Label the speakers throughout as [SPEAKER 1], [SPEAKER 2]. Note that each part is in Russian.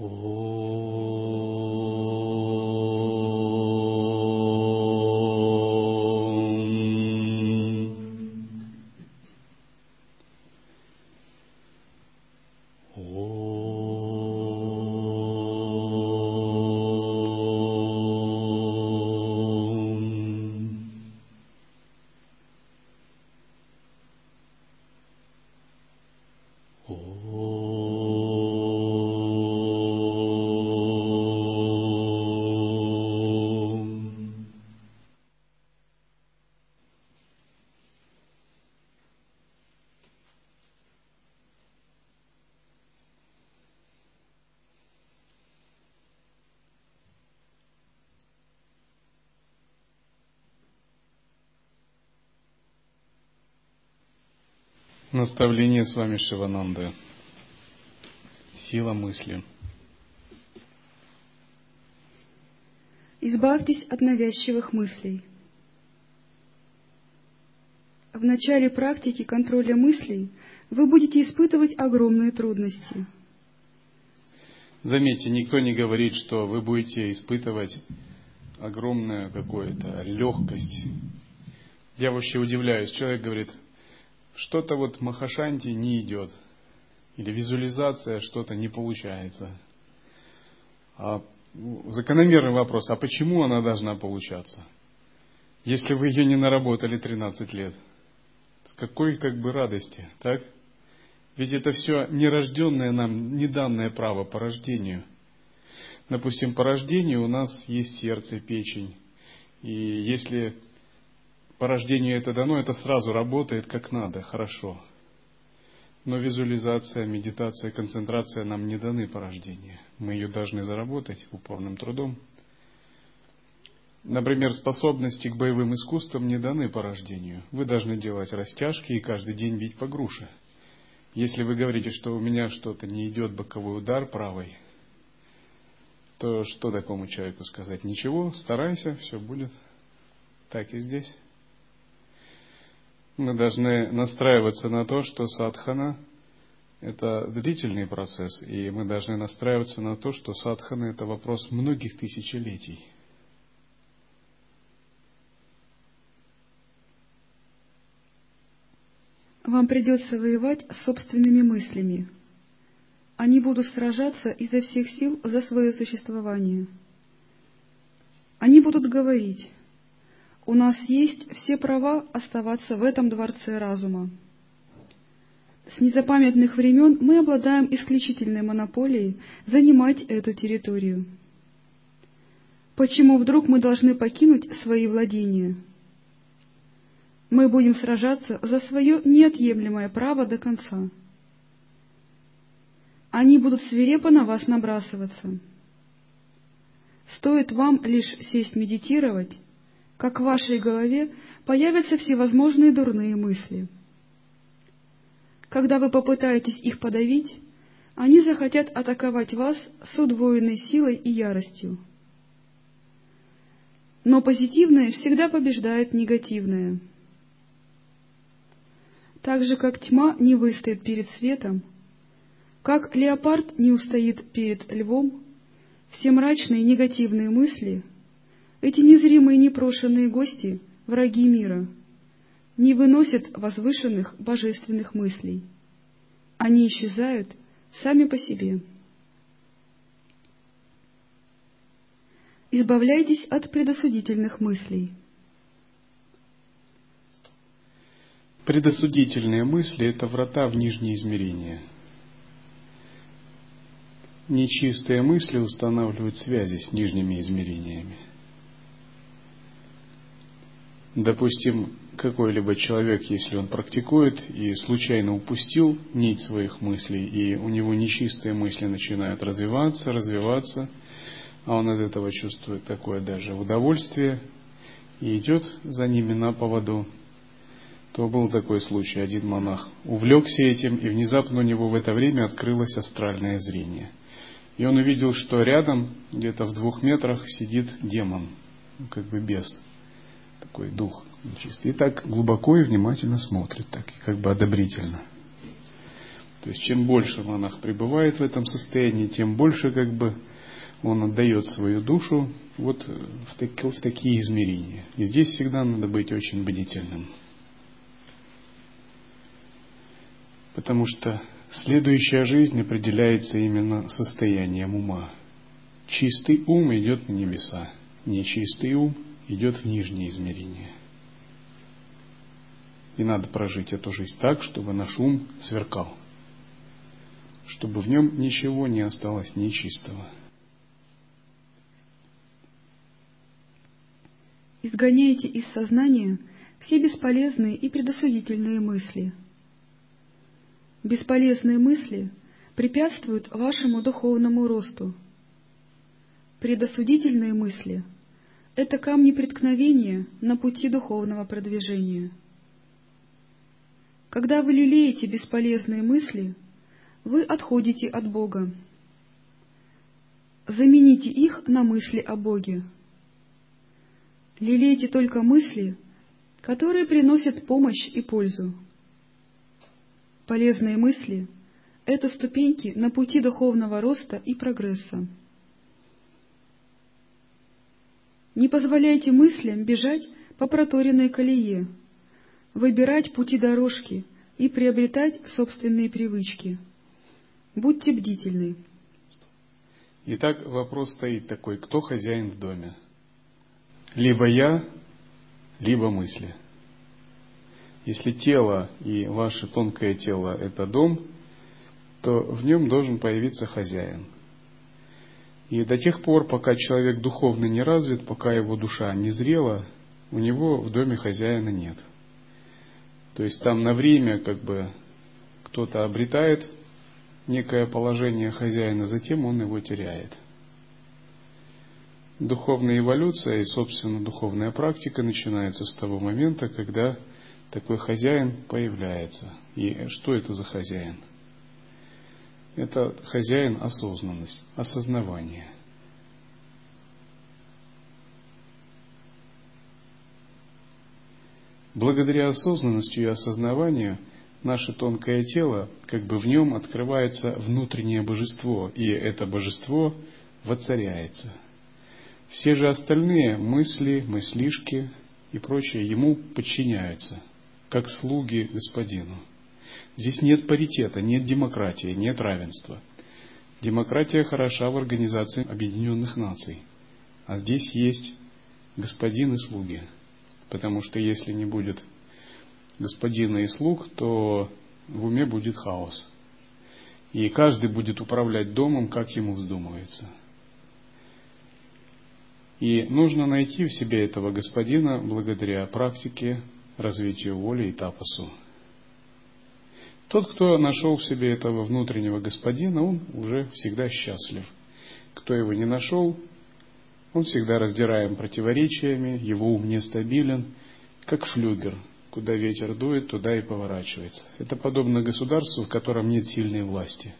[SPEAKER 1] โอ้ Наставление с вами Шивананда. Сила мысли.
[SPEAKER 2] Избавьтесь от навязчивых мыслей. В начале практики контроля мыслей вы будете испытывать огромные трудности.
[SPEAKER 1] Заметьте, никто не говорит, что вы будете испытывать огромную какую-то легкость. Я вообще удивляюсь. Человек говорит, что-то вот Махашанти не идет, или визуализация что-то не получается. А ну, закономерный вопрос, а почему она должна получаться? Если вы ее не наработали 13 лет, с какой как бы радости, так? Ведь это все нерожденное нам, неданное право по рождению. Допустим, по рождению у нас есть сердце, печень. И если по рождению это дано, это сразу работает как надо, хорошо. Но визуализация, медитация, концентрация нам не даны по рождению. Мы ее должны заработать упорным трудом. Например, способности к боевым искусствам не даны по рождению. Вы должны делать растяжки и каждый день бить по груше. Если вы говорите, что у меня что-то не идет боковой удар правой, то что такому человеку сказать? Ничего, старайся, все будет. Так и здесь мы должны настраиваться на то, что садхана – это длительный процесс, и мы должны настраиваться на то, что садхана – это вопрос многих тысячелетий.
[SPEAKER 2] Вам придется воевать с собственными мыслями. Они будут сражаться изо всех сил за свое существование. Они будут говорить – у нас есть все права оставаться в этом дворце разума. С незапамятных времен мы обладаем исключительной монополией занимать эту территорию. Почему вдруг мы должны покинуть свои владения? Мы будем сражаться за свое неотъемлемое право до конца. Они будут свирепо на вас набрасываться. Стоит вам лишь сесть медитировать, как в вашей голове появятся всевозможные дурные мысли. Когда вы попытаетесь их подавить, они захотят атаковать вас с удвоенной силой и яростью. Но позитивное всегда побеждает негативное. Так же, как тьма не выстоит перед светом, как леопард не устоит перед львом, все мрачные негативные мысли эти незримые непрошенные гости, враги мира, не выносят возвышенных божественных мыслей. Они исчезают сами по себе. Избавляйтесь от предосудительных мыслей.
[SPEAKER 1] Предосудительные мысли – это врата в нижние измерения. Нечистые мысли устанавливают связи с нижними измерениями – допустим, какой-либо человек, если он практикует и случайно упустил нить своих мыслей, и у него нечистые мысли начинают развиваться, развиваться, а он от этого чувствует такое даже удовольствие и идет за ними на поводу, то был такой случай. Один монах увлекся этим, и внезапно у него в это время открылось астральное зрение. И он увидел, что рядом, где-то в двух метрах, сидит демон, как бы бес такой дух нечистый. И так глубоко и внимательно смотрит, так как бы одобрительно. То есть чем больше монах пребывает в этом состоянии, тем больше как бы он отдает свою душу вот в, так, в такие измерения. И здесь всегда надо быть очень бдительным. Потому что следующая жизнь определяется именно состоянием ума. Чистый ум идет на небеса, нечистый ум идет в нижние измерения. И надо прожить эту жизнь так, чтобы наш ум сверкал, чтобы в нем ничего не осталось нечистого.
[SPEAKER 2] Изгоняйте из сознания все бесполезные и предосудительные мысли. Бесполезные мысли препятствуют вашему духовному росту. Предосудительные мысли – это камни преткновения на пути духовного продвижения. Когда вы лелеете бесполезные мысли, вы отходите от Бога. Замените их на мысли о Боге. Лелейте только мысли, которые приносят помощь и пользу. Полезные мысли — это ступеньки на пути духовного роста и прогресса. Не позволяйте мыслям бежать по проторенной колее, выбирать пути дорожки и приобретать собственные привычки. Будьте бдительны.
[SPEAKER 1] Итак, вопрос стоит такой, кто хозяин в доме? либо я, либо мысли. Если тело и ваше тонкое тело – это дом, то в нем должен появиться хозяин. И до тех пор, пока человек духовно не развит, пока его душа не зрела, у него в доме хозяина нет. То есть там на время как бы кто-то обретает некое положение хозяина, затем он его теряет – духовная эволюция и, собственно, духовная практика начинается с того момента, когда такой хозяин появляется. И что это за хозяин? Это хозяин осознанность, осознавание. Благодаря осознанности и осознаванию наше тонкое тело, как бы в нем открывается внутреннее божество, и это божество воцаряется – все же остальные мысли, мыслишки и прочее ему подчиняются, как слуги господину. Здесь нет паритета, нет демократии, нет равенства. Демократия хороша в Организации Объединенных Наций, а здесь есть господин и слуги. Потому что если не будет господина и слуг, то в уме будет хаос. И каждый будет управлять домом, как ему вздумается – и нужно найти в себе этого господина благодаря практике, развитию воли и тапасу. Тот, кто нашел в себе этого внутреннего господина, он уже всегда счастлив. Кто его не нашел, он всегда раздираем противоречиями, его ум нестабилен, как флюгер, куда ветер дует, туда и поворачивается. Это подобно государству, в котором нет сильной власти.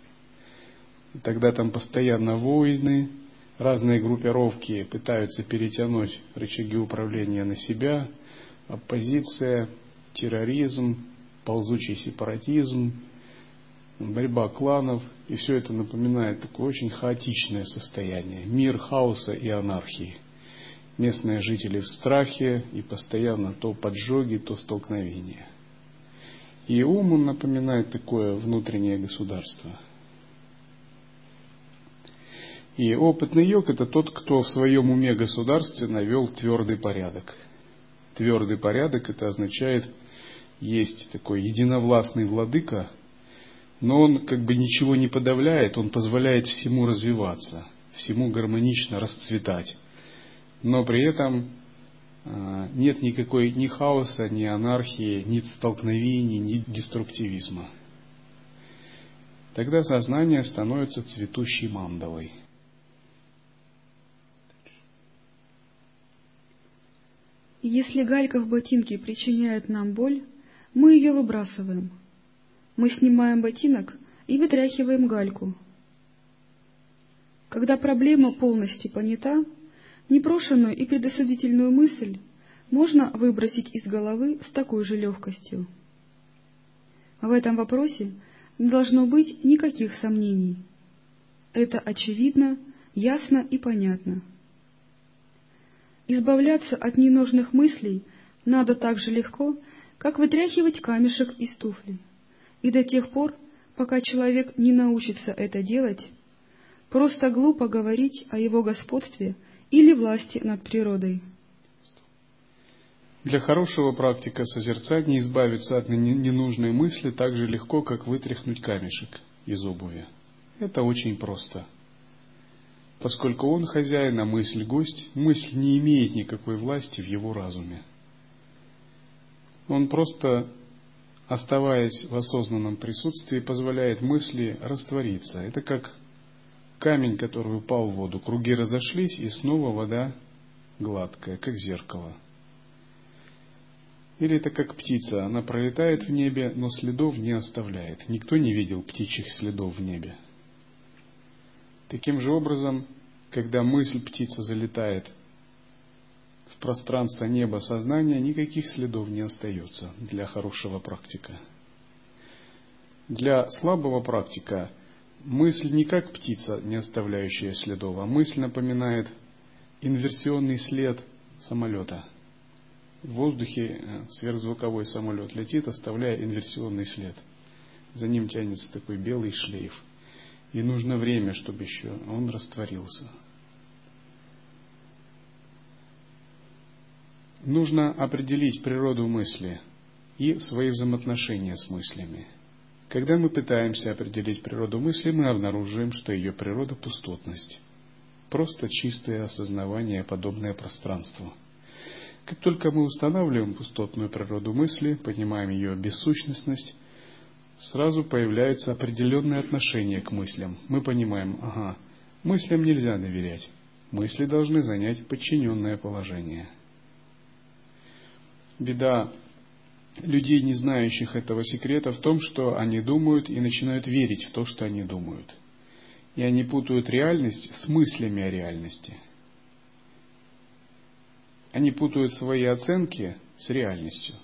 [SPEAKER 1] Тогда там постоянно войны, разные группировки пытаются перетянуть рычаги управления на себя, оппозиция, терроризм, ползучий сепаратизм, борьба кланов, и все это напоминает такое очень хаотичное состояние, мир хаоса и анархии. Местные жители в страхе и постоянно то поджоги, то столкновения. И ум он напоминает такое внутреннее государство – и опытный йог – это тот, кто в своем уме государстве навел твердый порядок. Твердый порядок – это означает, есть такой единовластный владыка, но он как бы ничего не подавляет, он позволяет всему развиваться, всему гармонично расцветать. Но при этом а, нет никакой ни хаоса, ни анархии, ни столкновений, ни деструктивизма. Тогда сознание становится цветущей мандалой –
[SPEAKER 2] Если галька в ботинке причиняет нам боль, мы ее выбрасываем. Мы снимаем ботинок и вытряхиваем гальку. Когда проблема полностью понята, непрошенную и предосудительную мысль можно выбросить из головы с такой же легкостью. В этом вопросе не должно быть никаких сомнений. Это очевидно, ясно и понятно. Избавляться от ненужных мыслей надо так же легко, как вытряхивать камешек из туфли. И до тех пор, пока человек не научится это делать, просто глупо говорить о его господстве или власти над природой.
[SPEAKER 1] Для хорошего практика созерцания избавиться от ненужной мысли так же легко, как вытряхнуть камешек из обуви. Это очень просто. Поскольку он хозяин, а мысль гость, мысль не имеет никакой власти в его разуме. Он просто, оставаясь в осознанном присутствии, позволяет мысли раствориться. Это как камень, который упал в воду. Круги разошлись, и снова вода гладкая, как зеркало. Или это как птица, она пролетает в небе, но следов не оставляет. Никто не видел птичьих следов в небе. Таким же образом, когда мысль птица залетает в пространство неба сознания, никаких следов не остается для хорошего практика. Для слабого практика мысль не как птица, не оставляющая следов, а мысль напоминает инверсионный след самолета – в воздухе э, сверхзвуковой самолет летит, оставляя инверсионный след. За ним тянется такой белый шлейф. И нужно время, чтобы еще он растворился. Нужно определить природу мысли и свои взаимоотношения с мыслями. Когда мы пытаемся определить природу мысли, мы обнаруживаем, что ее природа – пустотность. Просто чистое осознавание, подобное пространству – как только мы устанавливаем пустотную природу мысли, понимаем ее бессущностность, сразу появляется определенное отношение к мыслям. Мы понимаем, ага, мыслям нельзя доверять, мысли должны занять подчиненное положение. Беда людей, не знающих этого секрета, в том, что они думают и начинают верить в то, что они думают. И они путают реальность с мыслями о реальности – они путают свои оценки с реальностью.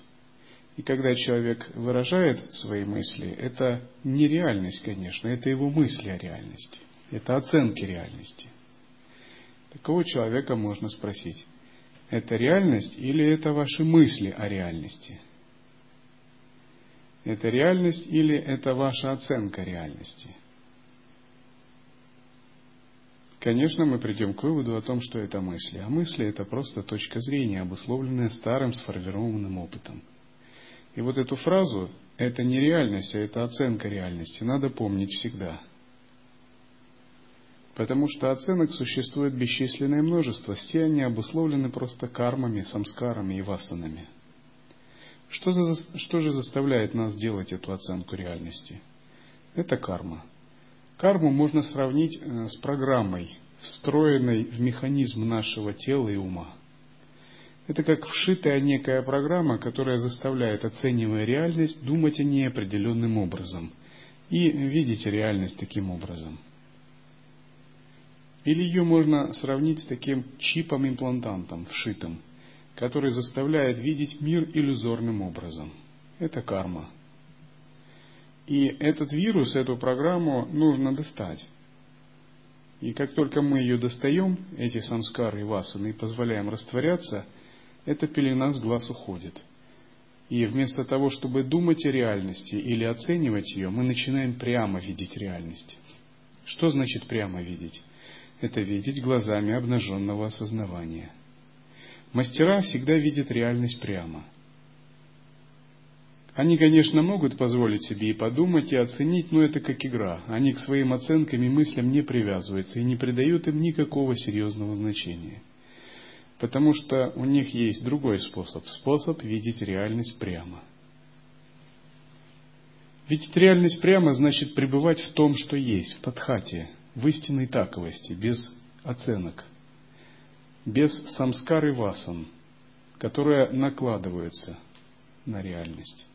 [SPEAKER 1] И когда человек выражает свои мысли, это не реальность, конечно, это его мысли о реальности, это оценки реальности. Такого человека можно спросить, это реальность или это ваши мысли о реальности? Это реальность или это ваша оценка реальности? Конечно, мы придем к выводу о том, что это мысли. А мысли – это просто точка зрения, обусловленная старым сформированным опытом. И вот эту фразу «это не реальность, а это оценка реальности» надо помнить всегда. Потому что оценок существует бесчисленное множество, все они обусловлены просто кармами, самскарами и васанами. Что, за, что же заставляет нас делать эту оценку реальности? Это карма – Карму можно сравнить э, с программой, встроенной в механизм нашего тела и ума. Это как вшитая некая программа, которая заставляет, оценивая реальность, думать о ней определенным образом и видеть реальность таким образом. Или ее можно сравнить с таким чипом-имплантантом, вшитым, который заставляет видеть мир иллюзорным образом. Это карма. И этот вирус, эту программу нужно достать. И как только мы ее достаем, эти самскары и васаны, и позволяем растворяться, эта пелена с глаз уходит. И вместо того, чтобы думать о реальности или оценивать ее, мы начинаем прямо видеть реальность. Что значит прямо видеть? Это видеть глазами обнаженного осознавания. Мастера всегда видят реальность прямо – они, конечно, могут позволить себе и подумать, и оценить, но это как игра. Они к своим оценкам и мыслям не привязываются и не придают им никакого серьезного значения. Потому что у них есть другой способ. Способ видеть реальность прямо. Видеть реальность прямо значит пребывать в том, что есть, в Тадхате, в истинной таковости, без оценок, без самскары васан, которые накладываются на реальность.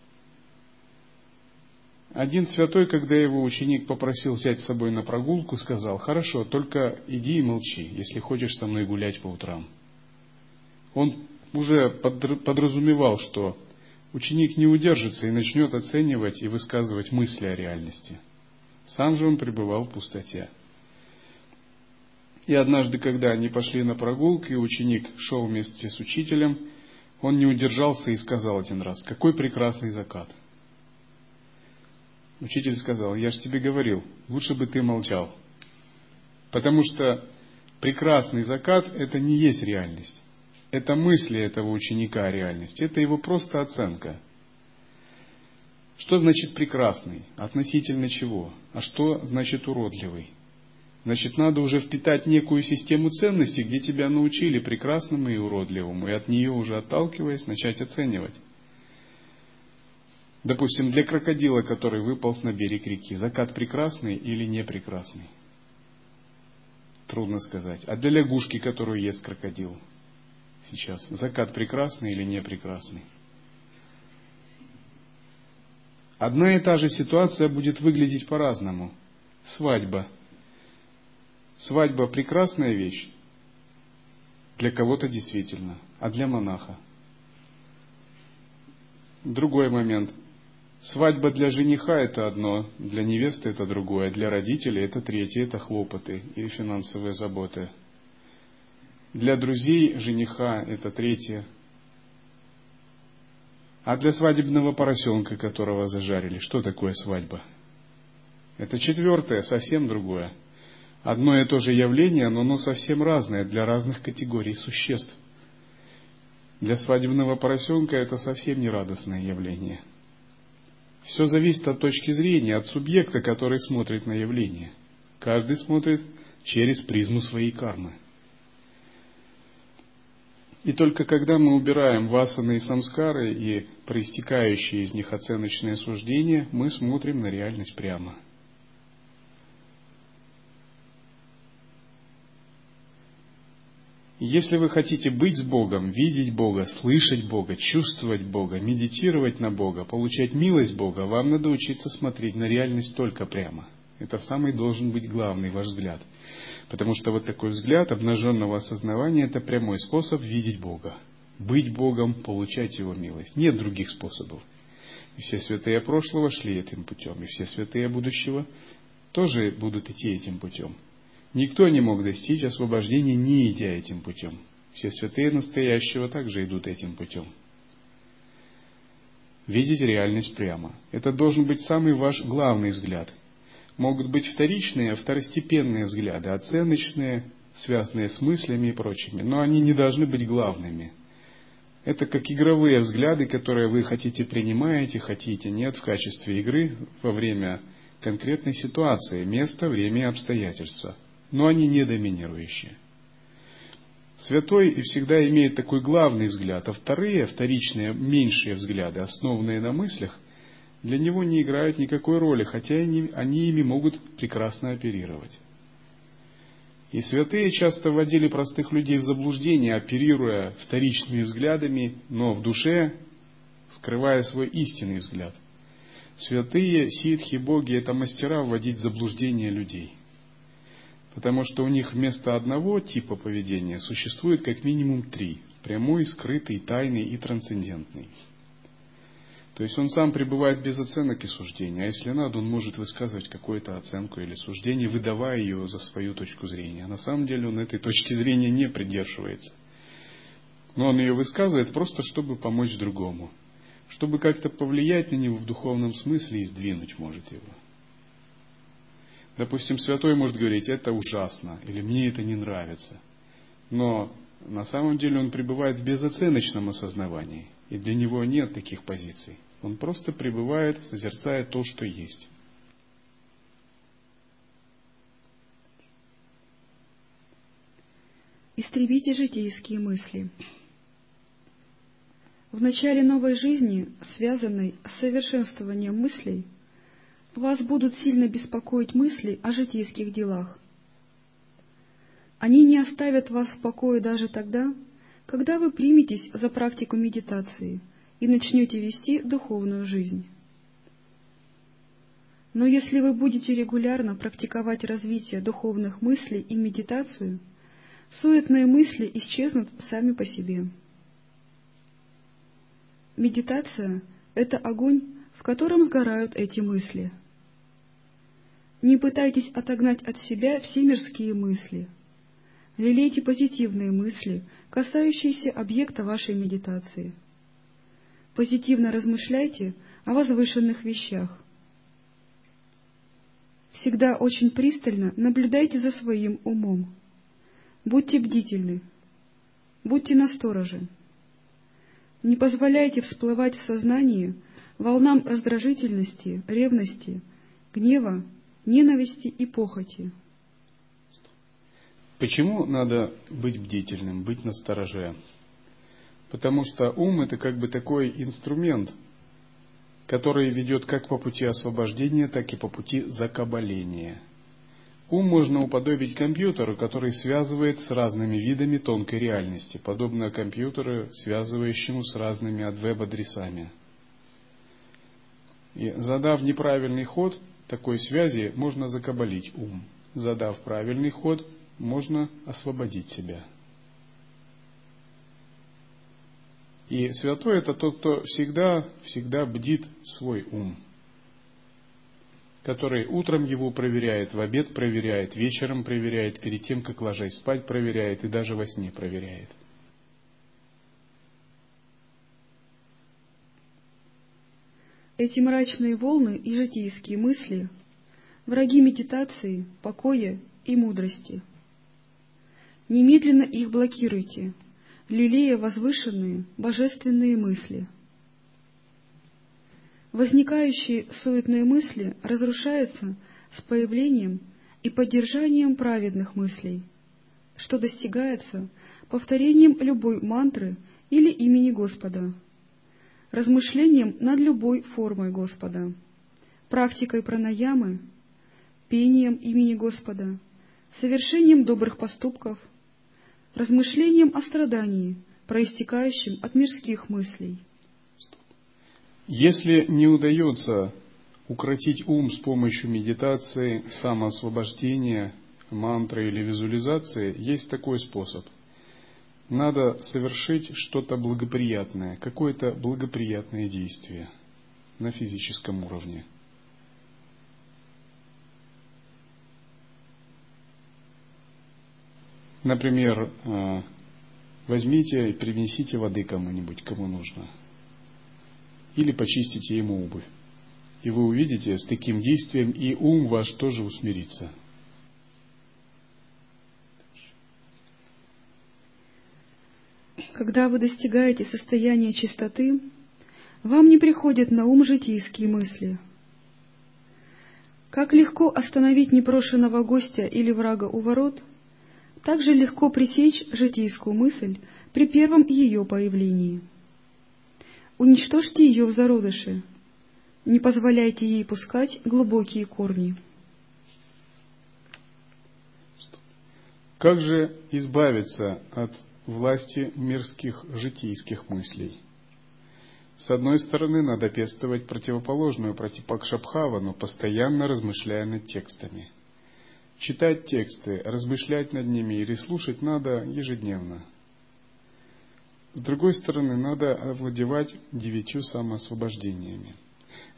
[SPEAKER 1] Один святой, когда его ученик попросил взять с собой на прогулку, сказал, «Хорошо, только иди и молчи, если хочешь со мной гулять по утрам». Он уже подразумевал, что ученик не удержится и начнет оценивать и высказывать мысли о реальности. Сам же он пребывал в пустоте. И однажды, когда они пошли на прогулку, и ученик шел вместе с учителем, он не удержался и сказал один раз, какой прекрасный закат. Учитель сказал, я же тебе говорил, лучше бы ты молчал. Потому что прекрасный закат – это не есть реальность. Это мысли этого ученика о реальности. Это его просто оценка. Что значит прекрасный? Относительно чего? А что значит уродливый? Значит, надо уже впитать некую систему ценностей, где тебя научили прекрасному и уродливому, и от нее уже отталкиваясь, начать оценивать. Допустим, для крокодила, который выполз на берег реки, закат прекрасный или не прекрасный? Трудно сказать. А для лягушки, которую ест крокодил сейчас, закат прекрасный или не прекрасный? Одна и та же ситуация будет выглядеть по-разному. Свадьба. Свадьба прекрасная вещь. Для кого-то действительно, а для монаха. Другой момент. Свадьба для жениха это одно, для невесты это другое, для родителей это третье, это хлопоты и финансовые заботы. Для друзей жениха это третье. А для свадебного поросенка, которого зажарили, что такое свадьба? Это четвертое, совсем другое. Одно и то же явление, но оно совсем разное для разных категорий существ. Для свадебного поросенка это совсем не радостное явление – все зависит от точки зрения, от субъекта, который смотрит на явление. Каждый смотрит через призму своей кармы. И только когда мы убираем васаны и самскары и проистекающие из них оценочные суждения, мы смотрим на реальность прямо – Если вы хотите быть с Богом, видеть Бога, слышать Бога, чувствовать Бога, медитировать на Бога, получать милость Бога, вам надо учиться смотреть на реальность только прямо. Это самый должен быть главный ваш взгляд. Потому что вот такой взгляд обнаженного осознавания – это прямой способ видеть Бога. Быть Богом, получать Его милость. Нет других способов. И все святые прошлого шли этим путем, и все святые будущего тоже будут идти этим путем. Никто не мог достичь освобождения, не идя этим путем. Все святые настоящего также идут этим путем. Видеть реальность прямо. Это должен быть самый ваш главный взгляд. Могут быть вторичные, второстепенные взгляды, оценочные, связанные с мыслями и прочими, но они не должны быть главными. Это как игровые взгляды, которые вы хотите принимаете, хотите нет в качестве игры во время конкретной ситуации, места, время и обстоятельства – но они не доминирующие. Святой и всегда имеет такой главный взгляд, а вторые, вторичные, меньшие взгляды, основанные на мыслях, для него не играют никакой роли, хотя они, они ими могут прекрасно оперировать. И святые часто вводили простых людей в заблуждение, оперируя вторичными взглядами, но в душе скрывая свой истинный взгляд. Святые, ситхи, боги – это мастера вводить в заблуждение людей – Потому что у них вместо одного типа поведения существует как минимум три. Прямой, скрытый, тайный и трансцендентный. То есть он сам пребывает без оценок и суждений, а если надо, он может высказывать какую-то оценку или суждение, выдавая ее за свою точку зрения. А на самом деле он этой точки зрения не придерживается. Но он ее высказывает просто, чтобы помочь другому, чтобы как-то повлиять на него в духовном смысле и сдвинуть может его. Допустим, святой может говорить, это ужасно, или мне это не нравится. Но на самом деле он пребывает в безоценочном осознавании, и для него нет таких позиций. Он просто пребывает, созерцая то, что есть.
[SPEAKER 2] Истребите житейские мысли. В начале новой жизни, связанной с совершенствованием мыслей, вас будут сильно беспокоить мысли о житейских делах. Они не оставят вас в покое даже тогда, когда вы приметесь за практику медитации и начнете вести духовную жизнь. Но если вы будете регулярно практиковать развитие духовных мыслей и медитацию, суетные мысли исчезнут сами по себе. Медитация — это огонь, в котором сгорают эти мысли. Не пытайтесь отогнать от себя все мирские мысли. Лелейте позитивные мысли, касающиеся объекта вашей медитации. Позитивно размышляйте о возвышенных вещах. Всегда очень пристально наблюдайте за своим умом. Будьте бдительны. Будьте настороже. Не позволяйте всплывать в сознании волнам раздражительности, ревности, гнева, ненависти и похоти.
[SPEAKER 1] Почему надо быть бдительным, быть настороже? Потому что ум это как бы такой инструмент, который ведет как по пути освобождения, так и по пути закабаления. Ум можно уподобить компьютеру, который связывает с разными видами тонкой реальности, подобно компьютеру, связывающему с разными веб-адресами. И задав неправильный ход такой связи, можно закабалить ум. Задав правильный ход, можно освободить себя. И святой это тот, кто всегда, всегда бдит свой ум, который утром его проверяет, в обед проверяет, вечером проверяет, перед тем, как ложась спать проверяет и даже во сне проверяет.
[SPEAKER 2] Эти мрачные волны и житейские мысли – враги медитации, покоя и мудрости. Немедленно их блокируйте, лелея возвышенные божественные мысли. Возникающие суетные мысли разрушаются с появлением и поддержанием праведных мыслей, что достигается повторением любой мантры или имени Господа, размышлением над любой формой Господа, практикой пранаямы, пением имени Господа, совершением добрых поступков – размышлением о страдании, проистекающем от мирских мыслей.
[SPEAKER 1] Если не удается укротить ум с помощью медитации, самоосвобождения, мантры или визуализации, есть такой способ. Надо совершить что-то благоприятное, какое-то благоприятное действие на физическом уровне – Например, э, возьмите и принесите воды кому-нибудь, кому нужно. Или почистите ему обувь. И вы увидите, с таким действием и ум ваш тоже усмирится.
[SPEAKER 2] Когда вы достигаете состояния чистоты, вам не приходят на ум житейские мысли. Как легко остановить непрошенного гостя или врага у ворот – также легко пресечь житейскую мысль при первом ее появлении. Уничтожьте ее в зародыше, не позволяйте ей пускать глубокие корни.
[SPEAKER 1] Как же избавиться от власти мирских житейских мыслей? С одной стороны, надо пестовать противоположную протипакшабхавану, постоянно размышляя над текстами – Читать тексты, размышлять над ними или слушать надо ежедневно. С другой стороны, надо овладевать девятью самоосвобождениями.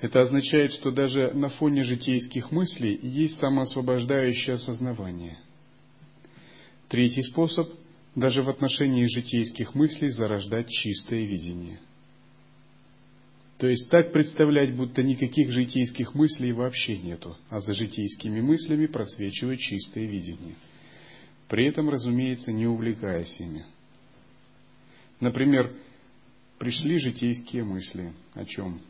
[SPEAKER 1] Это означает, что даже на фоне житейских мыслей есть самоосвобождающее осознавание. Третий способ – даже в отношении житейских мыслей зарождать чистое видение – то есть так представлять, будто никаких житейских мыслей вообще нету, а за житейскими мыслями просвечивает чистое видение. При этом, разумеется, не увлекаясь ими. Например, пришли житейские мысли. О чем?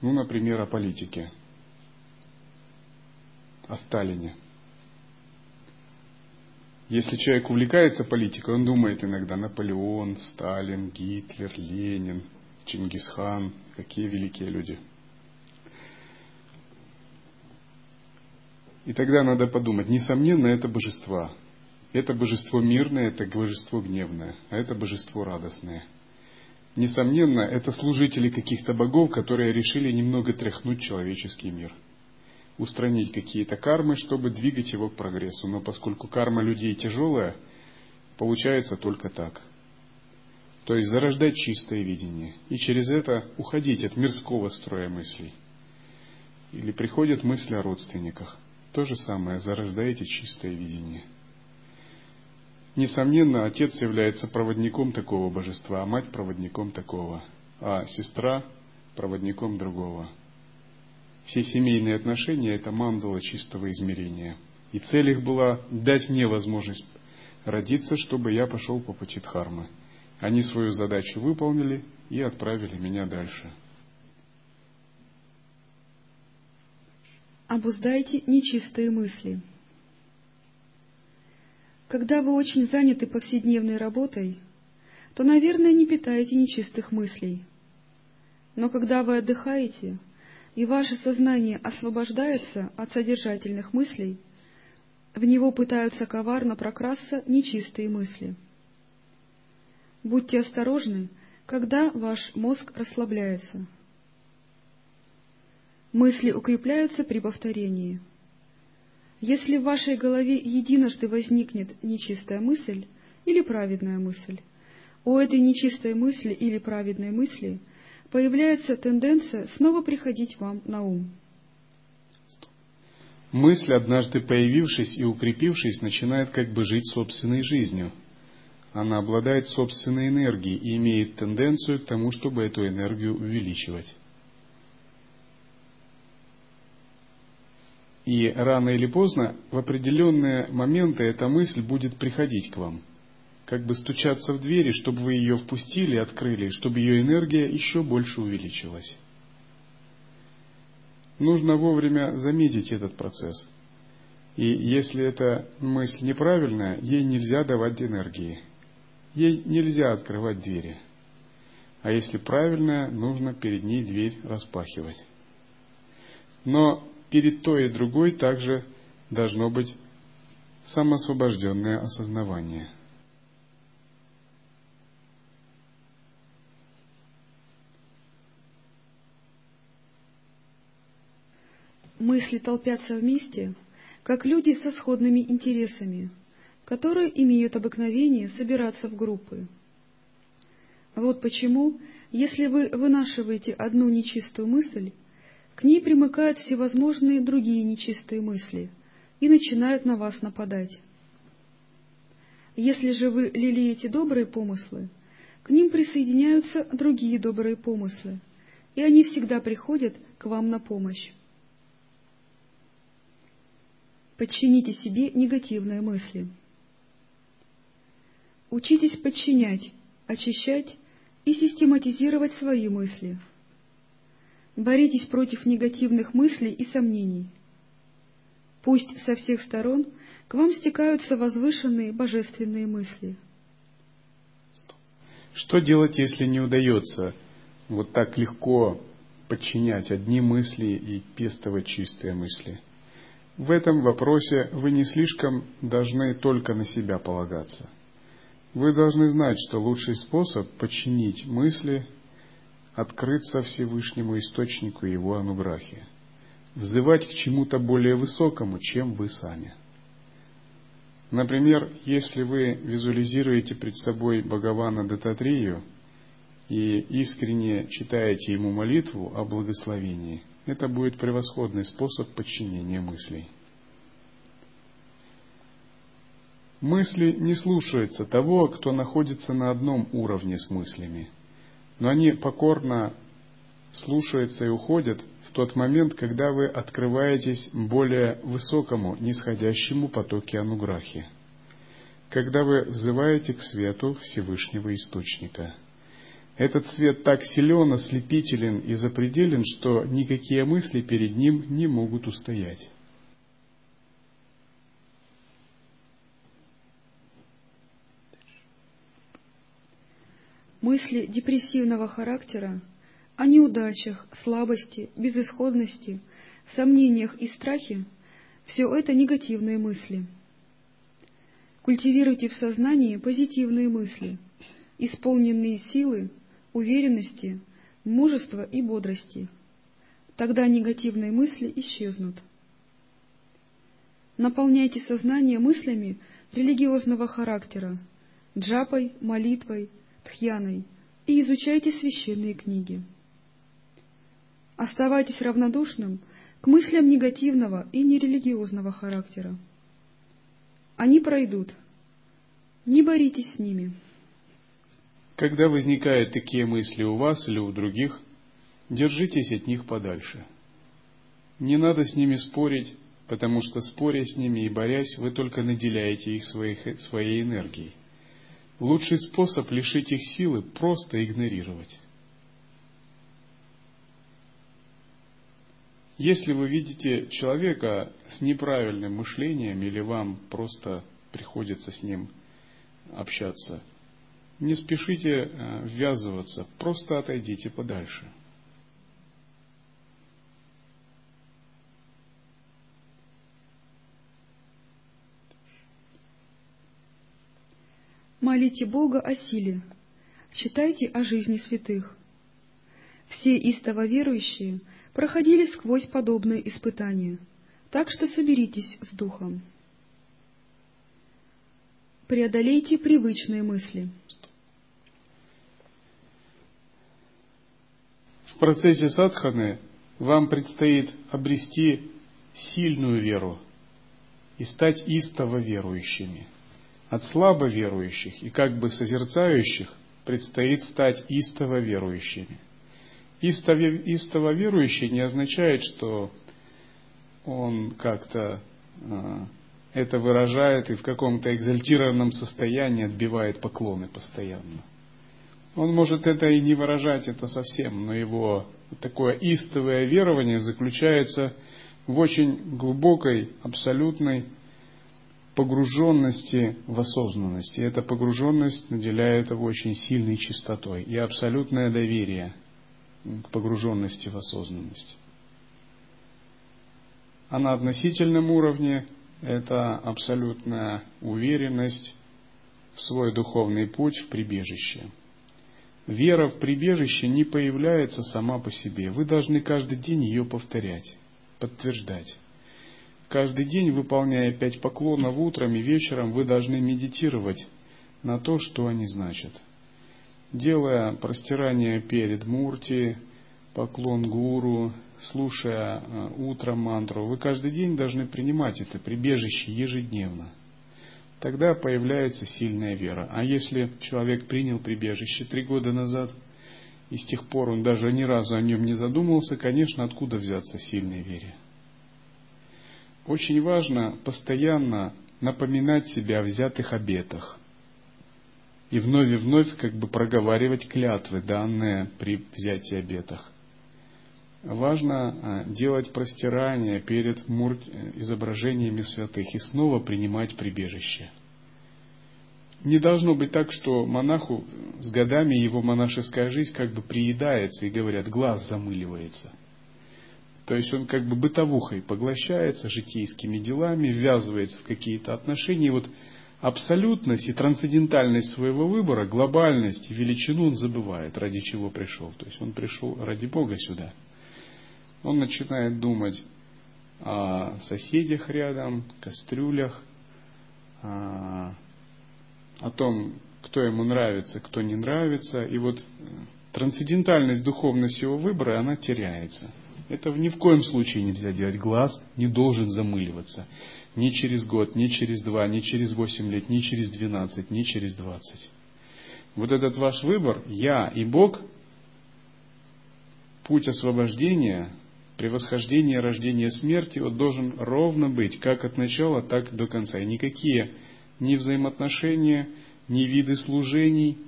[SPEAKER 1] Ну, например, о политике, о Сталине – если человек увлекается политикой, он думает иногда Наполеон, Сталин, Гитлер, Ленин, Чингисхан, какие великие люди. И тогда надо подумать, несомненно, это божества. Это божество мирное, это божество гневное, а это божество радостное. Несомненно, это служители каких-то богов, которые решили немного тряхнуть человеческий мир. устранить какие-то кармы, чтобы двигать его к прогрессу. Но поскольку карма людей тяжелая, получается только так. То есть зарождать чистое видение. И через это уходить от мирского строя мыслей. Или приходят мысли о родственниках. То же самое, зарождаете чистое видение. Несомненно, отец является проводником такого божества, а мать проводником такого, а сестра проводником другого. Все семейные отношения – это мандала чистого измерения. И цель их была дать мне возможность родиться, чтобы я пошел по пути Дхармы. Они свою задачу выполнили и отправили меня дальше.
[SPEAKER 2] Обуздайте нечистые мысли. Когда вы очень заняты повседневной работой, то, наверное, не питаете нечистых мыслей. Но когда вы отдыхаете, и ваше сознание освобождается от содержательных мыслей, в него пытаются коварно прокрасться нечистые мысли. Будьте осторожны, когда ваш мозг расслабляется. Мысли укрепляются при повторении. Если в вашей голове единожды возникнет нечистая мысль или праведная мысль, у этой нечистой мысли или праведной мысли появляется тенденция снова приходить вам на ум.
[SPEAKER 1] Мысль, однажды появившись и укрепившись, начинает как бы жить собственной жизнью. Она обладает собственной энергией и имеет тенденцию к тому, чтобы эту энергию увеличивать. И рано или поздно, в определенные моменты, эта мысль будет приходить к вам – как бы стучаться в двери, чтобы вы ее впустили, открыли, чтобы ее энергия еще больше увеличилась. Нужно вовремя заметить этот процесс. И если эта мысль неправильная, ей нельзя давать энергии. Ей нельзя открывать двери. А если правильная, нужно перед ней дверь распахивать. Но перед той и другой также должно быть самоосвобожденное осознавание –
[SPEAKER 2] мысли толпятся вместе, как люди со сходными интересами, которые имеют обыкновение собираться в группы. Вот почему, если вы вынашиваете одну нечистую мысль, к ней примыкают всевозможные другие нечистые мысли и начинают на вас нападать. Если же вы лелеете добрые помыслы, к ним присоединяются другие добрые помыслы, и они всегда приходят к вам на помощь. Подчините себе негативные мысли. Учитесь подчинять, очищать и систематизировать свои мысли. Боритесь против негативных мыслей и сомнений. Пусть со всех сторон к вам стекаются возвышенные божественные мысли.
[SPEAKER 1] Что делать, если не удается вот так легко подчинять одни мысли и пестовать чистые мысли? В этом вопросе вы не слишком должны только на себя полагаться. Вы должны знать, что лучший способ подчинить мысли – открыться Всевышнему Источнику Его Ануграхи, взывать к чему-то более высокому, чем вы сами. Например, если вы визуализируете пред собой Бхагавана Дататрию и искренне читаете ему молитву о благословении – это будет превосходный способ подчинения мыслей. Мысли не слушаются того, кто находится на одном уровне с мыслями, но они покорно слушаются и уходят в тот момент, когда вы открываетесь более высокому, нисходящему потоке ануграхи, когда вы взываете к свету Всевышнего Источника – этот свет так силен, ослепителен и запределен, что никакие мысли перед ним не могут устоять.
[SPEAKER 2] Мысли депрессивного характера о неудачах, слабости, безысходности, сомнениях и страхе – все это негативные мысли. Культивируйте в сознании позитивные мысли, исполненные силы, уверенности, мужества и бодрости. Тогда негативные мысли исчезнут. Наполняйте сознание мыслями религиозного характера, джапой, молитвой, тхьяной и изучайте священные книги. Оставайтесь равнодушным к мыслям негативного и нерелигиозного характера. Они пройдут. Не боритесь с ними.
[SPEAKER 1] Когда возникают такие мысли у вас или у других, держитесь от них подальше. Не надо с ними спорить, потому что споря с ними и борясь, вы только наделяете их своих, своей энергией. Лучший способ лишить их силы – просто игнорировать. Если вы видите человека с неправильным мышлением или вам просто приходится с ним общаться, не спешите э, ввязываться, просто отойдите подальше –
[SPEAKER 2] Молите Бога о силе, читайте о жизни святых. Все истово верующие проходили сквозь подобные испытания, так что соберитесь с духом. Преодолейте привычные мысли.
[SPEAKER 1] В процессе садханы вам предстоит обрести сильную веру и стать истово верующими – от слабо верующих и как бы созерцающих предстоит стать истово верующими. Истово, верующий не означает, что он как-то э, это выражает и в каком-то экзальтированном состоянии отбивает поклоны постоянно. Он может это и не выражать это совсем, но его такое истовое верование заключается в очень глубокой, абсолютной погруженности в осознанность. И эта погруженность наделяет его очень сильной чистотой и абсолютное доверие к погруженности в осознанность. А на относительном уровне это абсолютная уверенность в свой духовный путь в прибежище. Вера в прибежище не появляется сама по себе. Вы должны каждый день ее повторять, подтверждать. Каждый день, выполняя пять поклонов утром и вечером, вы должны медитировать на то, что они значат. Делая простирание перед Мурти, поклон гуру, слушая э, утром мантру, вы каждый день должны принимать это прибежище ежедневно. Тогда появляется сильная вера. А если человек принял прибежище три года назад, и с тех пор он даже ни разу о нем не задумывался, конечно, откуда взяться сильной вере? Очень важно постоянно напоминать себе о взятых обетах и вновь и вновь как бы проговаривать клятвы, данные при взятии обетах. Важно а, делать простирание перед изображениями святых и снова принимать прибежище. Не должно быть так, что монаху с годами его монашеская жизнь как бы приедается и говорят, глаз замыливается – то есть он как бы бытовухой поглощается житейскими делами, ввязывается в какие-то отношения. И вот абсолютность и трансцендентальность своего выбора, глобальность и величину он забывает, ради чего пришел. То есть он пришел ради Бога сюда. Он начинает думать о соседях рядом, кастрюлях, о, о том, кто ему нравится, кто не нравится. И вот трансцендентальность духовности его выбора, она теряется. Это ни в коем случае нельзя делать. Глаз не должен замыливаться. Ни через год, ни через два, ни через восемь лет, ни через двенадцать, ни через двадцать. Вот этот ваш выбор, я и Бог, путь освобождения, превосхождения, рождения, смерти, вот должен ровно быть, как от начала, так до конца. И никакие ни взаимоотношения, ни виды служений,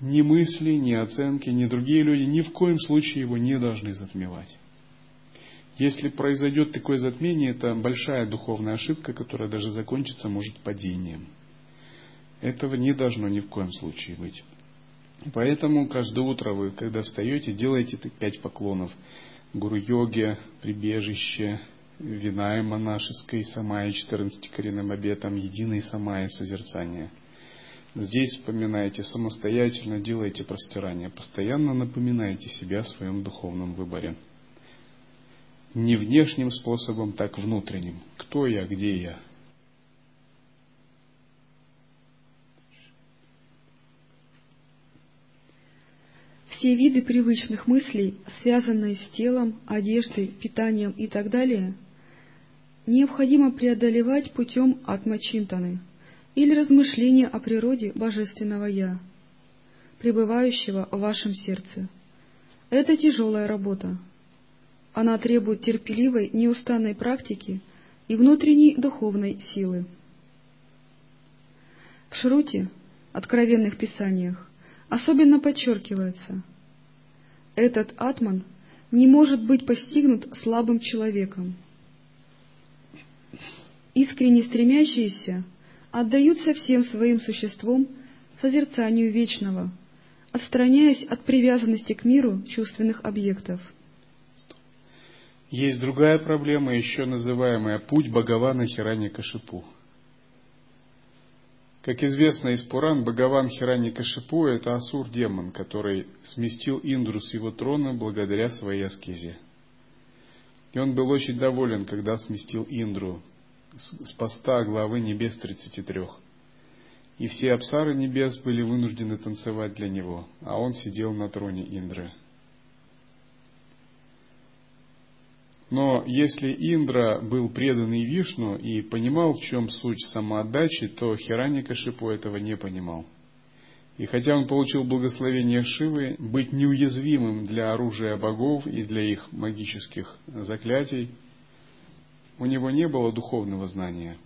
[SPEAKER 1] ни мысли, ни оценки, ни другие люди ни в коем случае его не должны затмевать. Если произойдет такое затмение, это большая духовная ошибка, которая даже закончиться может падением. Этого не должно ни в коем случае быть. Поэтому каждое утро вы, когда встаете, делайте пять поклонов. Гуру-йоге, прибежище, виная монашеской самая 14 коренным обетом, единой самая созерцание. Здесь вспоминайте самостоятельно, делайте простирание. Постоянно напоминайте себя о своем духовном выборе не внешним способом, так внутренним. Кто я, где я?
[SPEAKER 2] Все виды привычных мыслей, связанные с телом, одеждой, питанием и так далее, необходимо преодолевать путем атмачинтаны или размышления о природе Божественного Я, пребывающего в вашем сердце. Это тяжелая работа — она требует терпеливой, неустанной практики и внутренней духовной силы. В Шруте, откровенных писаниях, особенно подчеркивается, этот атман не может быть постигнут слабым человеком. Искренне стремящиеся отдаются всем своим существом созерцанию вечного, отстраняясь от привязанности к миру чувственных объектов.
[SPEAKER 1] Есть другая проблема, еще называемая «путь Бхагавана Хирани Кашипу». Как известно из Пуран, Бхагаван Хирани Кашипу – это асур-демон, который сместил Индру с его трона благодаря своей аскезе. И он был очень доволен, когда сместил Индру с поста главы небес 33. И все абсары небес были вынуждены танцевать для него, а он сидел на троне Индры. Но если Индра был преданный Вишну и понимал, в чем суть самоотдачи, то Хираникашипу этого не понимал. И хотя он получил благословение Шивы быть неуязвимым для оружия богов и для их магических заклятий, у него не было духовного знания.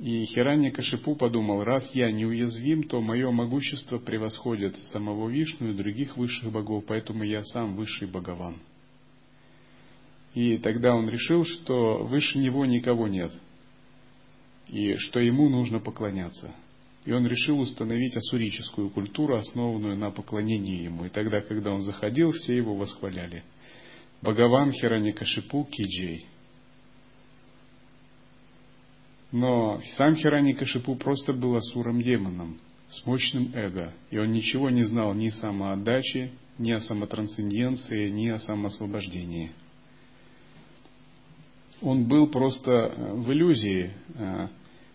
[SPEAKER 1] И Хирани Кашипу подумал, раз я неуязвим, то мое могущество превосходит самого Вишну и других высших богов, поэтому я сам высший богован. И тогда он решил, что выше него никого нет, и что ему нужно поклоняться. И он решил установить асурическую культуру, основанную на поклонении ему. И тогда, когда он заходил, все его восхваляли. Бхагаван Хираникашипу Киджей. Но сам Хираникашипу просто был асуром демоном, с мощным эго, и он ничего не знал ни о самоотдаче, ни о самотрансценденции, ни о самоосвобождении – он был просто э, в иллюзии, э,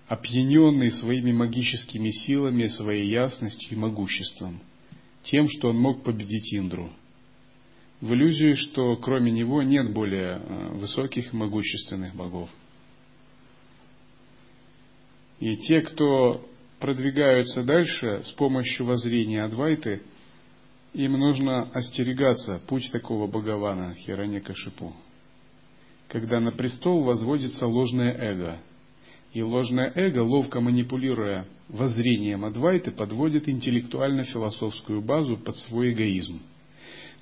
[SPEAKER 1] опьяненный своими магическими силами, своей ясностью и могуществом, тем, что он мог победить Индру. В иллюзии, что кроме него нет более э, высоких и могущественных богов. И те, кто продвигаются дальше с помощью воззрения Адвайты, им нужно остерегаться путь такого Бхагавана Хираньякашипу когда на престол возводится ложное эго. И ложное эго, ловко манипулируя воззрением Адвайты, подводит интеллектуально-философскую базу под свой эгоизм.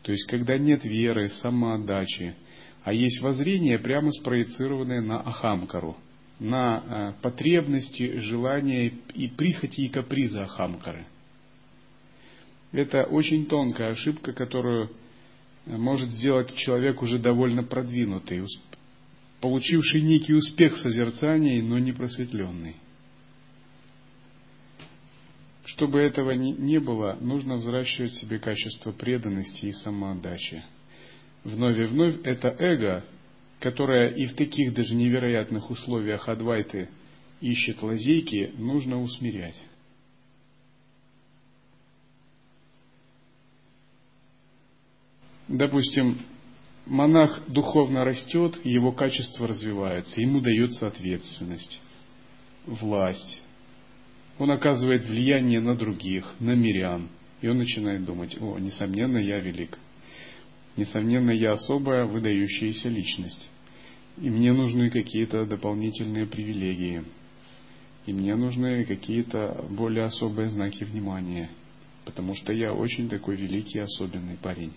[SPEAKER 1] То есть, когда нет веры, самоотдачи, а есть воззрение, прямо спроецированное на Ахамкару, на э, потребности, желания и прихоти и капризы Ахамкары. Это очень тонкая ошибка, которую может сделать человек уже довольно продвинутый, получивший некий успех в созерцании, но не просветленный. Чтобы этого не было, нужно взращивать в себе качество преданности и самоотдачи. Вновь и вновь это эго, которое и в таких даже невероятных условиях Адвайты ищет лазейки, нужно усмирять. Допустим, монах духовно растет, его качество развивается, ему дается ответственность, власть. Он оказывает влияние на других, на мирян. И он начинает думать, о, несомненно, я велик. Несомненно, я особая выдающаяся личность. И мне нужны какие-то дополнительные привилегии. И мне нужны какие-то более особые знаки внимания. Потому что я очень такой великий особенный парень.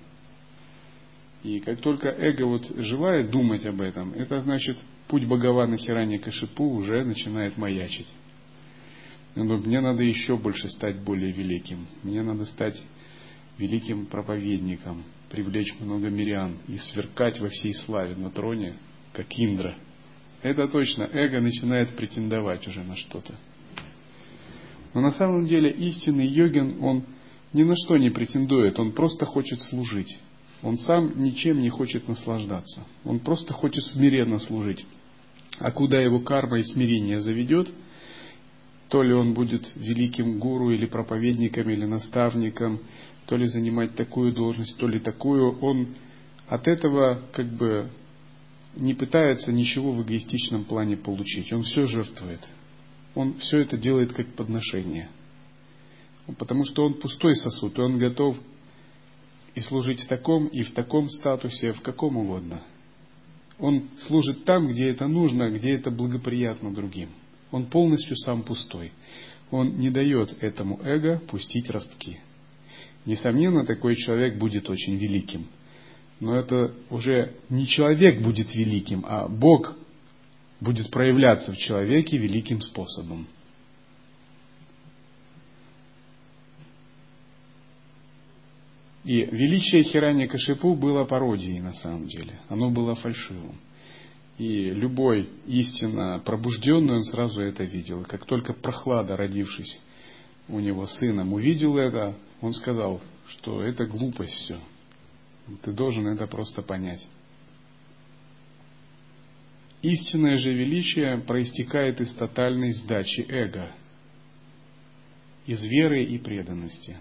[SPEAKER 1] И как только эго вот желает думать об этом, это значит, путь Бхагавана Хирани Кашипу уже начинает маячить. Он говорит, мне надо еще больше стать более великим. Мне надо стать великим проповедником, привлечь много мирян и сверкать во всей славе на троне, как Индра. Это точно, эго начинает претендовать уже на что-то. Но на самом деле истинный йогин, он ни на что не претендует, он просто хочет служить. Он сам ничем не хочет наслаждаться. Он просто хочет смиренно служить. А куда его карма и смирение заведет, то ли он будет великим гуру или проповедником или наставником, то ли занимать такую должность, то ли такую, он от этого как бы не пытается ничего в эгоистичном плане получить. Он все жертвует. Он все это делает как подношение. Потому что он пустой сосуд, и он готов и служить в таком, и в таком статусе, в каком угодно. Он служит там, где это нужно, где это благоприятно другим. Он полностью сам пустой. Он не дает этому эго пустить ростки. Несомненно, такой человек будет очень великим. Но это уже не человек будет великим, а Бог будет проявляться в человеке великим способом. И величие Хирани Кашипу было пародией на самом деле. Оно было фальшивым. И любой истинно пробужденный, он сразу это видел. Как только прохлада, родившись у него сыном, увидел это, он сказал, что это глупость все. Ты должен это просто понять. Истинное же величие проистекает из тотальной сдачи эго, из веры и преданности.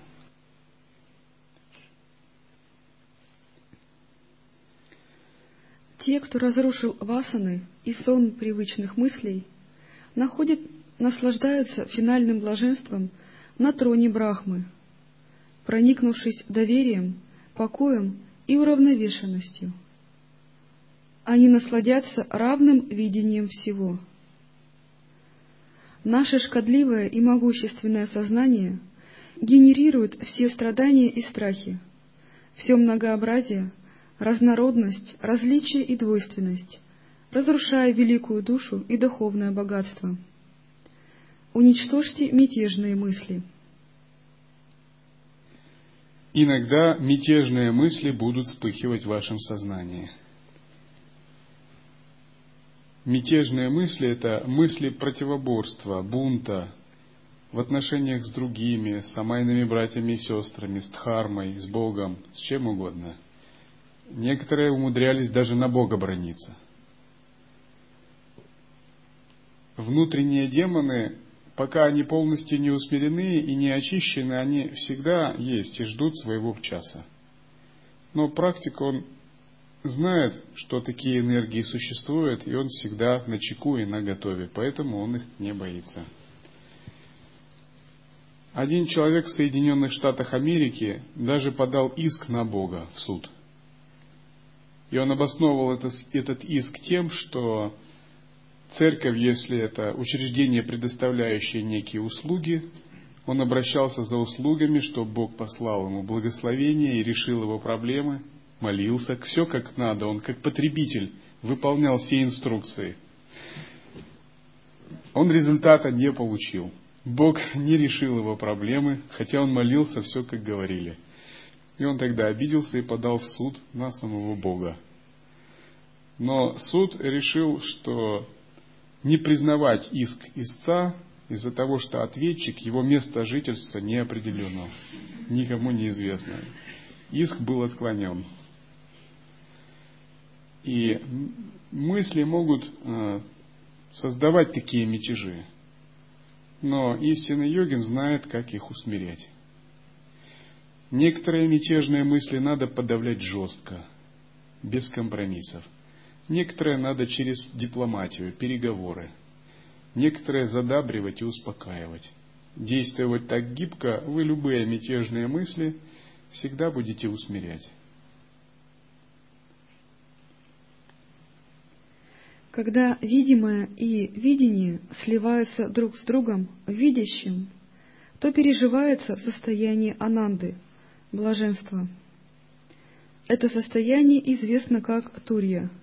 [SPEAKER 2] Те, кто разрушил васаны и сон привычных мыслей, находят, наслаждаются финальным блаженством на троне Брахмы, проникнувшись доверием, покоем и уравновешенностью. Они насладятся равным видением всего. Наше шкодливое и могущественное сознание генерирует все страдания и страхи, все многообразие – разнородность, различие и двойственность, разрушая великую душу и духовное богатство. Уничтожьте мятежные мысли.
[SPEAKER 1] Иногда мятежные мысли будут вспыхивать в вашем сознании. Мятежные мысли – это мысли противоборства, бунта в отношениях с другими, с самайными братьями и сестрами, с дхармой, с Богом, с чем угодно – Некоторые умудрялись даже на Бога брониться. Внутренние демоны, пока они полностью не усмирены и не очищены, они всегда есть и ждут своего часа. Но практик, он знает, что такие энергии существуют, и он всегда на чеку и на готове, поэтому он их не боится. Один человек в Соединенных Штатах Америки даже подал иск на Бога в суд. И он обосновывал это, этот иск тем, что церковь, если это учреждение, предоставляющее некие услуги, он обращался за услугами, чтобы Бог послал ему благословение и решил его проблемы, молился, все как надо, он как потребитель выполнял все инструкции. Он результата не получил. Бог не решил его проблемы, хотя он молился все, как говорили. И он тогда обиделся и подал в суд на самого Бога. Но суд решил, что не признавать иск истца из-за того, что ответчик, его место жительства не определено, никому не известно. Иск был отклонен. И мысли могут э, создавать такие мятежи. Но истинный йогин знает, как их усмирять. Некоторые мятежные мысли надо подавлять жестко, без компромиссов. Некоторые надо через дипломатию, переговоры. Некоторые задабривать и успокаивать. Действовать так гибко, вы любые мятежные мысли всегда будете усмирять.
[SPEAKER 2] Когда видимое и видение сливаются друг с другом в видящем, то переживается состояние ананды, блаженства. Это состояние известно как турья –